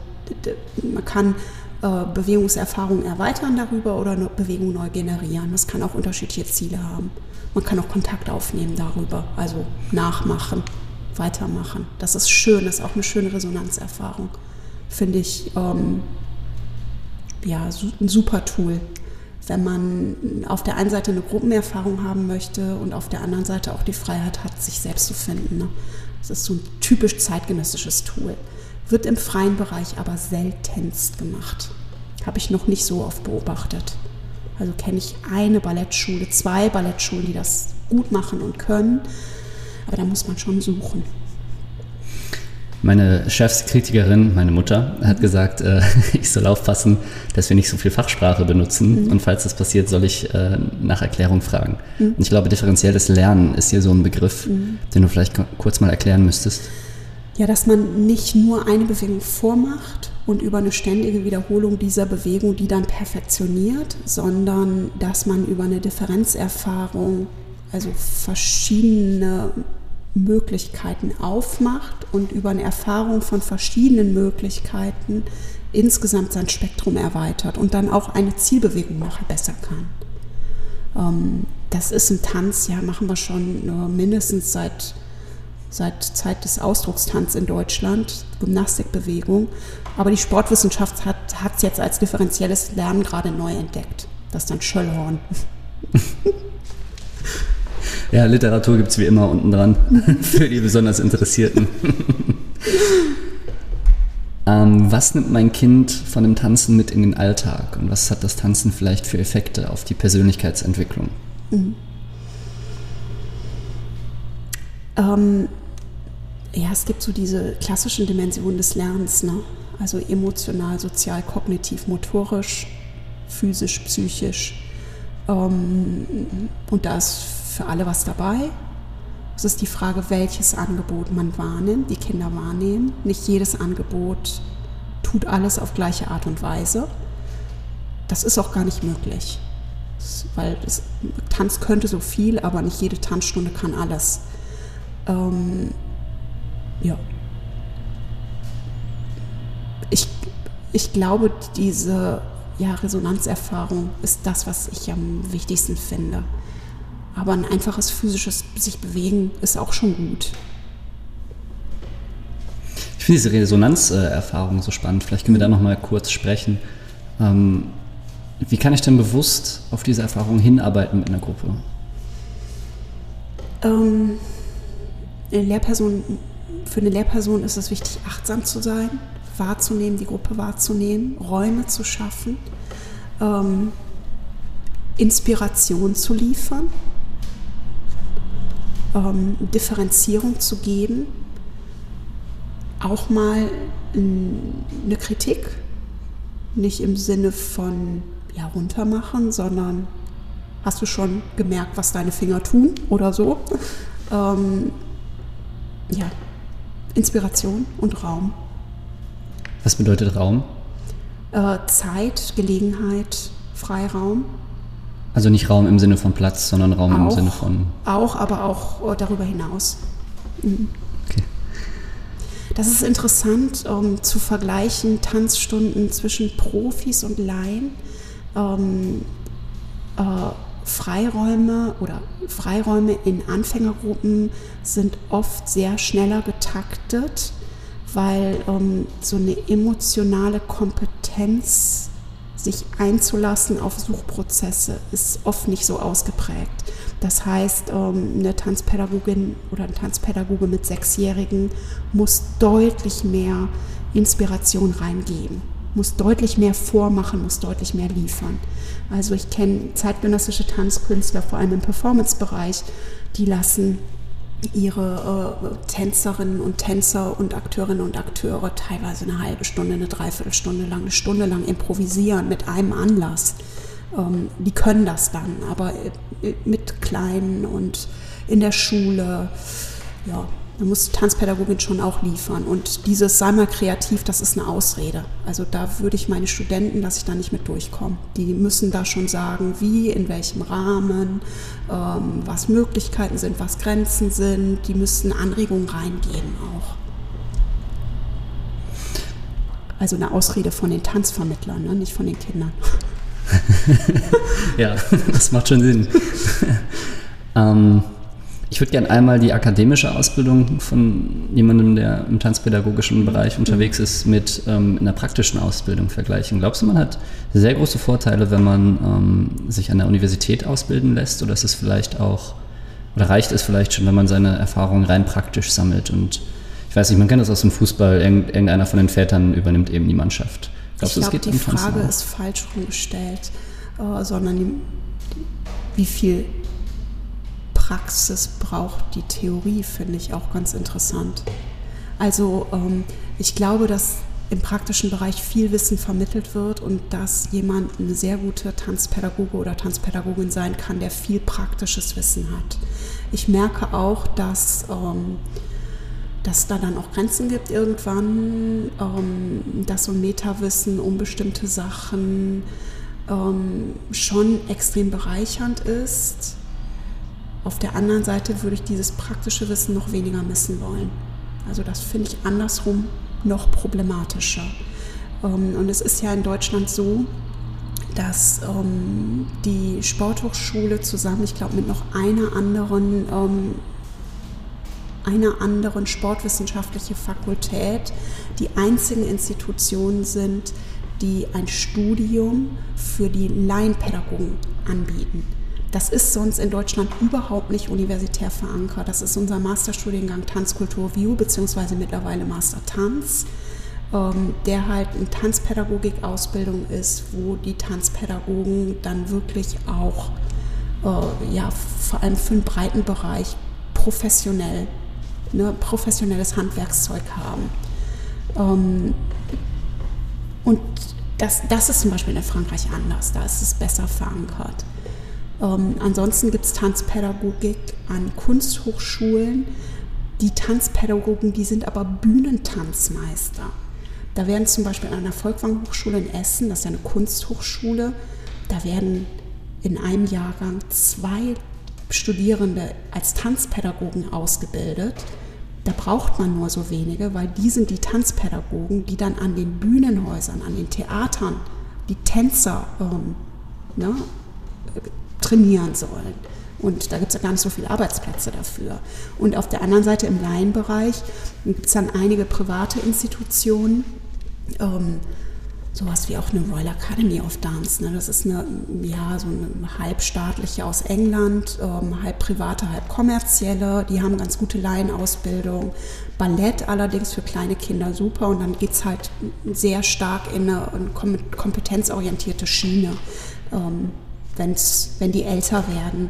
man kann äh, Bewegungserfahrung erweitern darüber oder Bewegung neu generieren. Das kann auch unterschiedliche Ziele haben. Man kann auch Kontakt aufnehmen darüber, also nachmachen, weitermachen. Das ist schön, das ist auch eine schöne Resonanzerfahrung finde ich ähm, ja, ein super Tool. Wenn man auf der einen Seite eine Gruppenerfahrung haben möchte und auf der anderen Seite auch die Freiheit hat, sich selbst zu finden. Ne? Das ist so ein typisch zeitgenössisches Tool. Wird im freien Bereich aber seltenst gemacht. Habe ich noch nicht so oft beobachtet. Also kenne ich eine Ballettschule, zwei Ballettschulen, die das gut machen und können. Aber da muss man schon suchen. Meine Chefskritikerin, meine Mutter, hat gesagt, äh, ich soll aufpassen, dass wir nicht so viel Fachsprache benutzen. Mhm. Und falls das passiert, soll ich äh, nach Erklärung fragen. Mhm. Und ich glaube, differenzielles Lernen ist hier so ein Begriff, mhm. den du vielleicht kurz mal erklären müsstest. Ja, dass man nicht nur eine Bewegung vormacht und über eine ständige Wiederholung dieser Bewegung die dann perfektioniert, sondern dass man über eine Differenzerfahrung, also verschiedene Möglichkeiten aufmacht und über eine Erfahrung von verschiedenen Möglichkeiten insgesamt sein Spektrum erweitert und dann auch eine Zielbewegung nachher besser kann. Ähm, das ist im Tanz, ja, machen wir schon äh, mindestens seit, seit Zeit des Ausdruckstanz in Deutschland, Gymnastikbewegung. Aber die Sportwissenschaft hat es jetzt als differenzielles Lernen gerade neu entdeckt. Das ist dann Schöllhorn. Ja, Literatur gibt es wie immer unten dran für die besonders Interessierten. Ähm, was nimmt mein Kind von dem Tanzen mit in den Alltag und was hat das Tanzen vielleicht für Effekte auf die Persönlichkeitsentwicklung? Mhm. Ähm, ja, es gibt so diese klassischen Dimensionen des Lernens, ne? also emotional, sozial, kognitiv, motorisch, physisch, psychisch. Ähm, und da ist für alle was dabei. Es ist die Frage, welches Angebot man wahrnimmt, die Kinder wahrnehmen. Nicht jedes Angebot tut alles auf gleiche Art und Weise. Das ist auch gar nicht möglich. Weil das, Tanz könnte so viel, aber nicht jede Tanzstunde kann alles. Ähm, ja. Ich, ich glaube, diese ja, Resonanzerfahrung ist das, was ich am wichtigsten finde. Aber ein einfaches physisches sich bewegen ist auch schon gut. Ich finde diese Resonanzerfahrung so spannend. Vielleicht können wir da noch mal kurz sprechen. Ähm, wie kann ich denn bewusst auf diese Erfahrung hinarbeiten mit einer Gruppe? Ähm, eine Lehrperson, für eine Lehrperson ist es wichtig, achtsam zu sein, wahrzunehmen, die Gruppe wahrzunehmen, Räume zu schaffen, ähm, Inspiration zu liefern, ähm, Differenzierung zu geben, auch mal eine Kritik, nicht im Sinne von ja, runtermachen, sondern hast du schon gemerkt, was deine Finger tun oder so. Ähm, ja, Inspiration und Raum. Was bedeutet Raum? Äh, Zeit, Gelegenheit, Freiraum. Also nicht Raum im Sinne von Platz, sondern Raum auch, im Sinne von. Auch, aber auch äh, darüber hinaus. Mhm. Okay. Das ist interessant um zu vergleichen, Tanzstunden zwischen Profis und Laien. Ähm, äh, Freiräume oder Freiräume in Anfängergruppen sind oft sehr schneller getaktet, weil ähm, so eine emotionale Kompetenz, sich einzulassen auf Suchprozesse, ist oft nicht so ausgeprägt. Das heißt, ähm, eine Tanzpädagogin oder ein Tanzpädagoge mit Sechsjährigen muss deutlich mehr Inspiration reingeben muss deutlich mehr vormachen, muss deutlich mehr liefern. Also ich kenne zeitgenössische Tanzkünstler, vor allem im Performance-Bereich, die lassen ihre äh, Tänzerinnen und Tänzer und Akteurinnen und Akteure teilweise eine halbe Stunde, eine Dreiviertelstunde lang, eine Stunde lang improvisieren mit einem Anlass. Ähm, die können das dann, aber äh, mit Kleinen und in der Schule, ja, da muss die Tanzpädagogin schon auch liefern. Und dieses sei mal kreativ, das ist eine Ausrede. Also da würde ich meine Studenten, dass ich da nicht mit durchkomme. Die müssen da schon sagen, wie, in welchem Rahmen, ähm, was Möglichkeiten sind, was Grenzen sind. Die müssen Anregungen reingeben auch. Also eine Ausrede von den Tanzvermittlern, ne? nicht von den Kindern. ja, das macht schon Sinn. ähm, ich würde gerne einmal die akademische Ausbildung von jemandem, der im tanzpädagogischen Bereich unterwegs ist, mit ähm, einer praktischen Ausbildung vergleichen. Glaubst du, man hat sehr große Vorteile, wenn man ähm, sich an der Universität ausbilden lässt? Oder ist es vielleicht auch, oder reicht es vielleicht schon, wenn man seine Erfahrungen rein praktisch sammelt? Und ich weiß nicht, man kennt das aus dem Fußball, irgendeiner von den Vätern übernimmt eben die Mannschaft. Glaubst ich glaube, die Frage ist falsch rumgestellt, äh, sondern die, wie viel Praxis braucht die Theorie, finde ich auch ganz interessant. Also ähm, ich glaube, dass im praktischen Bereich viel Wissen vermittelt wird und dass jemand eine sehr gute Tanzpädagoge oder Tanzpädagogin sein kann, der viel praktisches Wissen hat. Ich merke auch, dass ähm, dass da dann auch Grenzen gibt irgendwann, ähm, dass so ein Metawissen um bestimmte Sachen ähm, schon extrem bereichernd ist. Auf der anderen Seite würde ich dieses praktische Wissen noch weniger missen wollen. Also das finde ich andersrum noch problematischer. Ähm, und es ist ja in Deutschland so, dass ähm, die Sporthochschule zusammen, ich glaube mit noch einer anderen, ähm, einer anderen sportwissenschaftliche Fakultät die einzigen Institutionen sind, die ein Studium für die Laienpädagogen anbieten. Das ist sonst in Deutschland überhaupt nicht universitär verankert. Das ist unser Masterstudiengang Tanzkultur View, beziehungsweise mittlerweile Master Tanz. ähm, der halt eine Tanzpädagogik-Ausbildung ist, wo die Tanzpädagogen dann wirklich auch äh, ja, vor allem für einen breiten Bereich professionell, ne, professionelles Handwerkszeug haben. Ähm, und das, das ist zum Beispiel in Frankreich anders, da ist es besser verankert. Ähm, ansonsten gibt es Tanzpädagogik an Kunsthochschulen. Die Tanzpädagogen, die sind aber Bühnentanzmeister. Da werden zum Beispiel an der Volkwang Hochschule in Essen, das ist ja eine Kunsthochschule, da werden in einem Jahrgang zwei Studierende als Tanzpädagogen ausgebildet. Da braucht man nur so wenige, weil die sind die Tanzpädagogen, die dann an den Bühnenhäusern, an den Theatern die Tänzer ähm, ne, trainieren sollen. Und da gibt es ja gar nicht so viele Arbeitsplätze dafür. Und auf der anderen Seite im Laienbereich gibt es dann einige private Institutionen, ähm, sowas wie auch eine Royal Academy of Dance. Ne? Das ist eine, ja, so eine halbstaatliche aus England, ähm, halb private, halb kommerzielle. Die haben ganz gute Laienausbildung. Ballett allerdings für kleine Kinder super. Und dann geht es halt sehr stark in eine, eine kompetenzorientierte Schiene, ähm, wenn's, wenn die älter werden.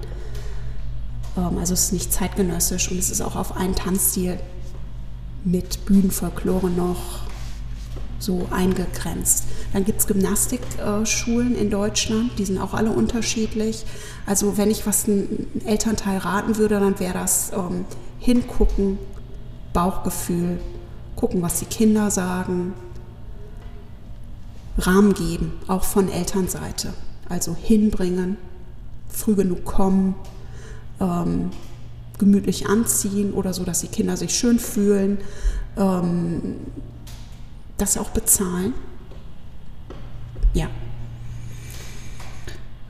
Ähm, also es ist nicht zeitgenössisch und es ist auch auf einen Tanzstil mit Bühnenfolklore noch so eingegrenzt. Dann gibt es Gymnastikschulen in Deutschland, die sind auch alle unterschiedlich. Also wenn ich was einem Elternteil raten würde, dann wäre das ähm, hingucken, Bauchgefühl, gucken, was die Kinder sagen, Rahmen geben, auch von Elternseite. Also hinbringen, früh genug kommen, ähm, gemütlich anziehen oder so, dass die Kinder sich schön fühlen. Ähm, das auch bezahlen? Ja.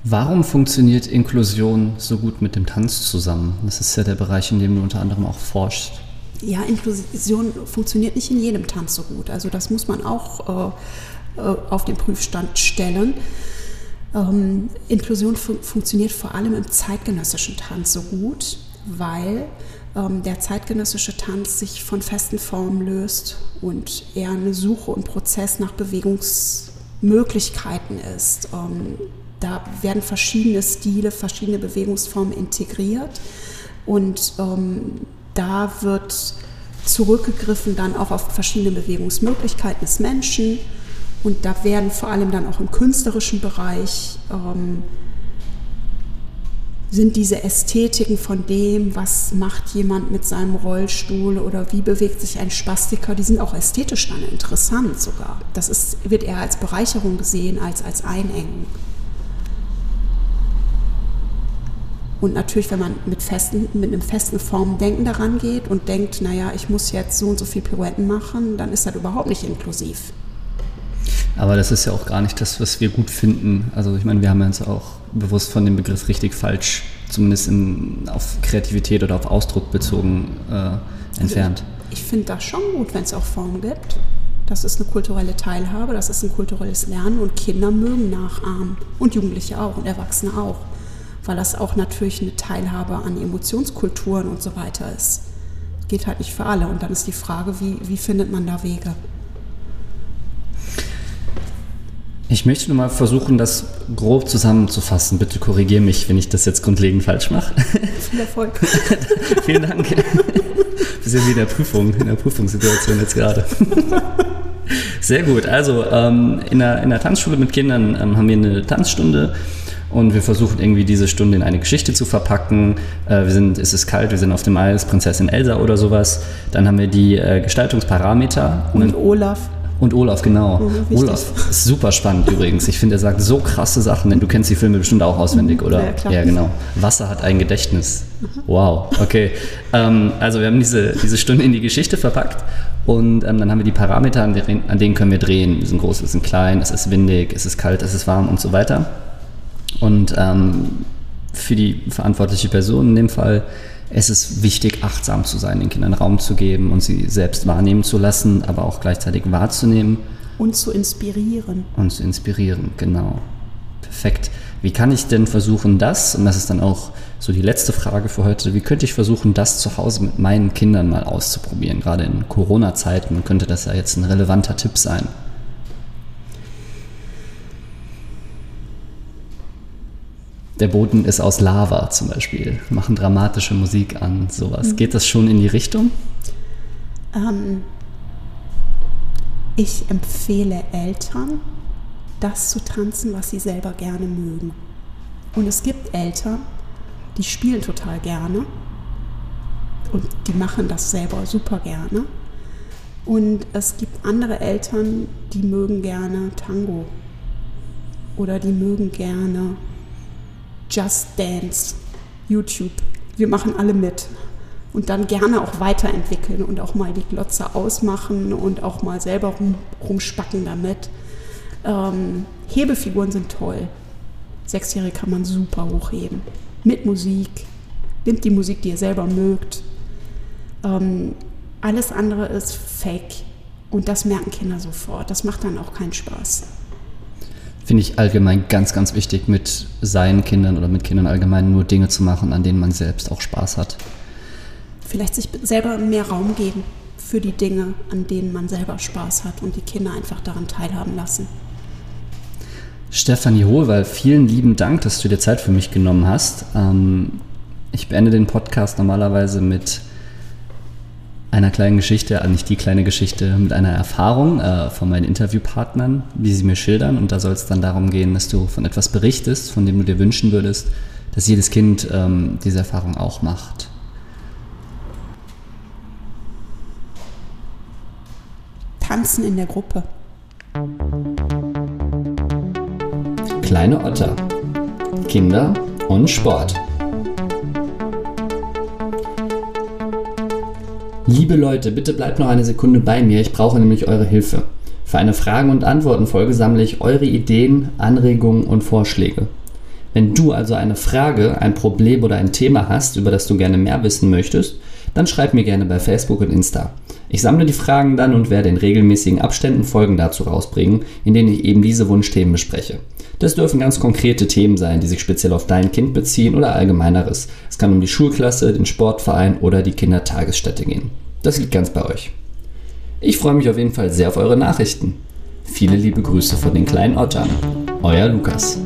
Warum funktioniert Inklusion so gut mit dem Tanz zusammen? Das ist ja der Bereich, in dem du unter anderem auch forschst. Ja, Inklusion funktioniert nicht in jedem Tanz so gut. Also das muss man auch äh, äh auf den Prüfstand stellen. Ähm, Inklusion fun funktioniert vor allem im zeitgenössischen Tanz so gut, weil ähm, der zeitgenössische Tanz sich von festen Formen löst und eher eine Suche und Prozess nach Bewegungsmöglichkeiten ist. Ähm, da werden verschiedene Stile, verschiedene Bewegungsformen integriert und ähm, da wird zurückgegriffen dann auch auf verschiedene Bewegungsmöglichkeiten des Menschen und da werden vor allem dann auch im künstlerischen Bereich ähm, sind diese Ästhetiken von dem, was macht jemand mit seinem Rollstuhl oder wie bewegt sich ein Spastiker, die sind auch ästhetisch dann interessant sogar. Das ist, wird eher als Bereicherung gesehen als als Einengen. Und natürlich, wenn man mit, festen, mit einem festen Formdenken daran geht und denkt, naja, ich muss jetzt so und so viel Pirouetten machen, dann ist das überhaupt nicht inklusiv. Aber das ist ja auch gar nicht das, was wir gut finden. Also ich meine, wir haben uns auch bewusst von dem Begriff richtig falsch, zumindest in, auf Kreativität oder auf Ausdruck bezogen, äh, entfernt. Also ich, ich finde das schon gut, wenn es auch Form gibt. Das ist eine kulturelle Teilhabe, das ist ein kulturelles Lernen und Kinder mögen nachahmen und Jugendliche auch und Erwachsene auch, weil das auch natürlich eine Teilhabe an Emotionskulturen und so weiter ist. Geht halt nicht für alle und dann ist die Frage, wie, wie findet man da Wege? Ich möchte nur mal versuchen, das grob zusammenzufassen. Bitte korrigiere mich, wenn ich das jetzt grundlegend falsch mache. Viel Erfolg. Vielen Dank. Wir sind wie in der Prüfung, in der Prüfungssituation jetzt gerade. Sehr gut. Also ähm, in, der, in der Tanzschule mit Kindern ähm, haben wir eine Tanzstunde und wir versuchen irgendwie diese Stunde in eine Geschichte zu verpacken. Äh, wir sind, es ist kalt, wir sind auf dem Eis, Prinzessin Elsa oder sowas. Dann haben wir die äh, Gestaltungsparameter. Und, und Olaf. Und Olaf, genau. Mhm, Olaf ist super spannend übrigens. Ich finde, er sagt so krasse Sachen, denn du kennst die Filme bestimmt auch auswendig, mhm, oder? Ja, klar. ja, genau. Wasser hat ein Gedächtnis. Mhm. Wow, okay. Ähm, also wir haben diese, diese Stunde in die Geschichte verpackt und ähm, dann haben wir die Parameter, an, denen, an denen können wir drehen. Wir sind groß, wir sind klein, es ist windig, es ist kalt, es ist warm und so weiter. Und ähm, für die verantwortliche Person in dem Fall es ist wichtig, achtsam zu sein, den Kindern Raum zu geben und sie selbst wahrnehmen zu lassen, aber auch gleichzeitig wahrzunehmen. Und zu inspirieren. Und zu inspirieren, genau. Perfekt. Wie kann ich denn versuchen, das, und das ist dann auch So die letzte Frage für heute. Wie könnte ich versuchen, das zu Hause mit meinen Kindern mal auszuprobieren? Gerade in Corona-Zeiten könnte das ja jetzt ein relevanter Tipp sein. Der Boden ist aus Lava zum Beispiel. Machen dramatische Musik an, sowas. Mhm. Geht das schon in die Richtung? Ähm, ich empfehle Eltern, das zu tanzen, was sie selber gerne mögen. Und es gibt Eltern, die spielen total gerne und die machen das selber super gerne. Und es gibt andere Eltern, die mögen gerne Tango oder die mögen gerne Just Dance, YouTube. Wir machen alle mit. Und dann gerne auch weiterentwickeln und auch mal die Glotze ausmachen und auch mal selber rum, rumspacken damit. Ähm, Hebefiguren sind toll. Sechsjährige kann man super hochheben mit Musik, nimmt die Musik, die ihr selber mögt. Ähm, alles andere ist fake und das merken Kinder sofort. Das macht dann auch keinen Spaß. Finde ich allgemein ganz, ganz wichtig, mit seinen Kindern oder mit Kindern allgemein nur Dinge zu machen, an denen man selbst auch Spaß hat. Vielleicht sich selber mehr Raum geben für die Dinge, an denen man selber Spaß hat und die Kinder einfach daran teilhaben lassen. Stefanie Hohlwald, vielen lieben Dank, dass du dir Zeit für mich genommen hast. Ähm, ich beende den Podcast normalerweise mit einer kleinen Geschichte, also nicht die kleine Geschichte, mit einer Erfahrung äh, von meinen Interviewpartnern, die sie mir schildern. Und da soll es dann darum gehen, dass du von etwas berichtest, von dem du dir wünschen würdest, dass jedes Kind ähm, diese Erfahrung auch macht. Tanzen in der Gruppe. Kleine Otter. Kinder und Sport. Liebe Leute, bitte bleibt noch eine Sekunde bei mir. Ich brauche nämlich eure Hilfe. Für eine Fragen- und Antworten-Folge sammle ich eure Ideen, Anregungen und Vorschläge. Wenn du also eine Frage, ein Problem oder ein Thema hast, über das du gerne mehr wissen möchtest, dann schreib mir gerne bei Facebook und Insta. Ich sammle die Fragen dann und werde in regelmäßigen Abständen Folgen dazu rausbringen, in denen ich eben diese Wunschthemen bespreche. Das dürfen ganz konkrete Themen sein, die sich speziell auf dein Kind beziehen oder allgemeineres. Es kann um die Schulklasse, den Sportverein oder die Kindertagesstätte gehen. Das liegt ganz bei euch. Ich freue mich auf jeden Fall sehr auf eure Nachrichten. Viele liebe Grüße von den kleinen Ottern. Euer Lukas.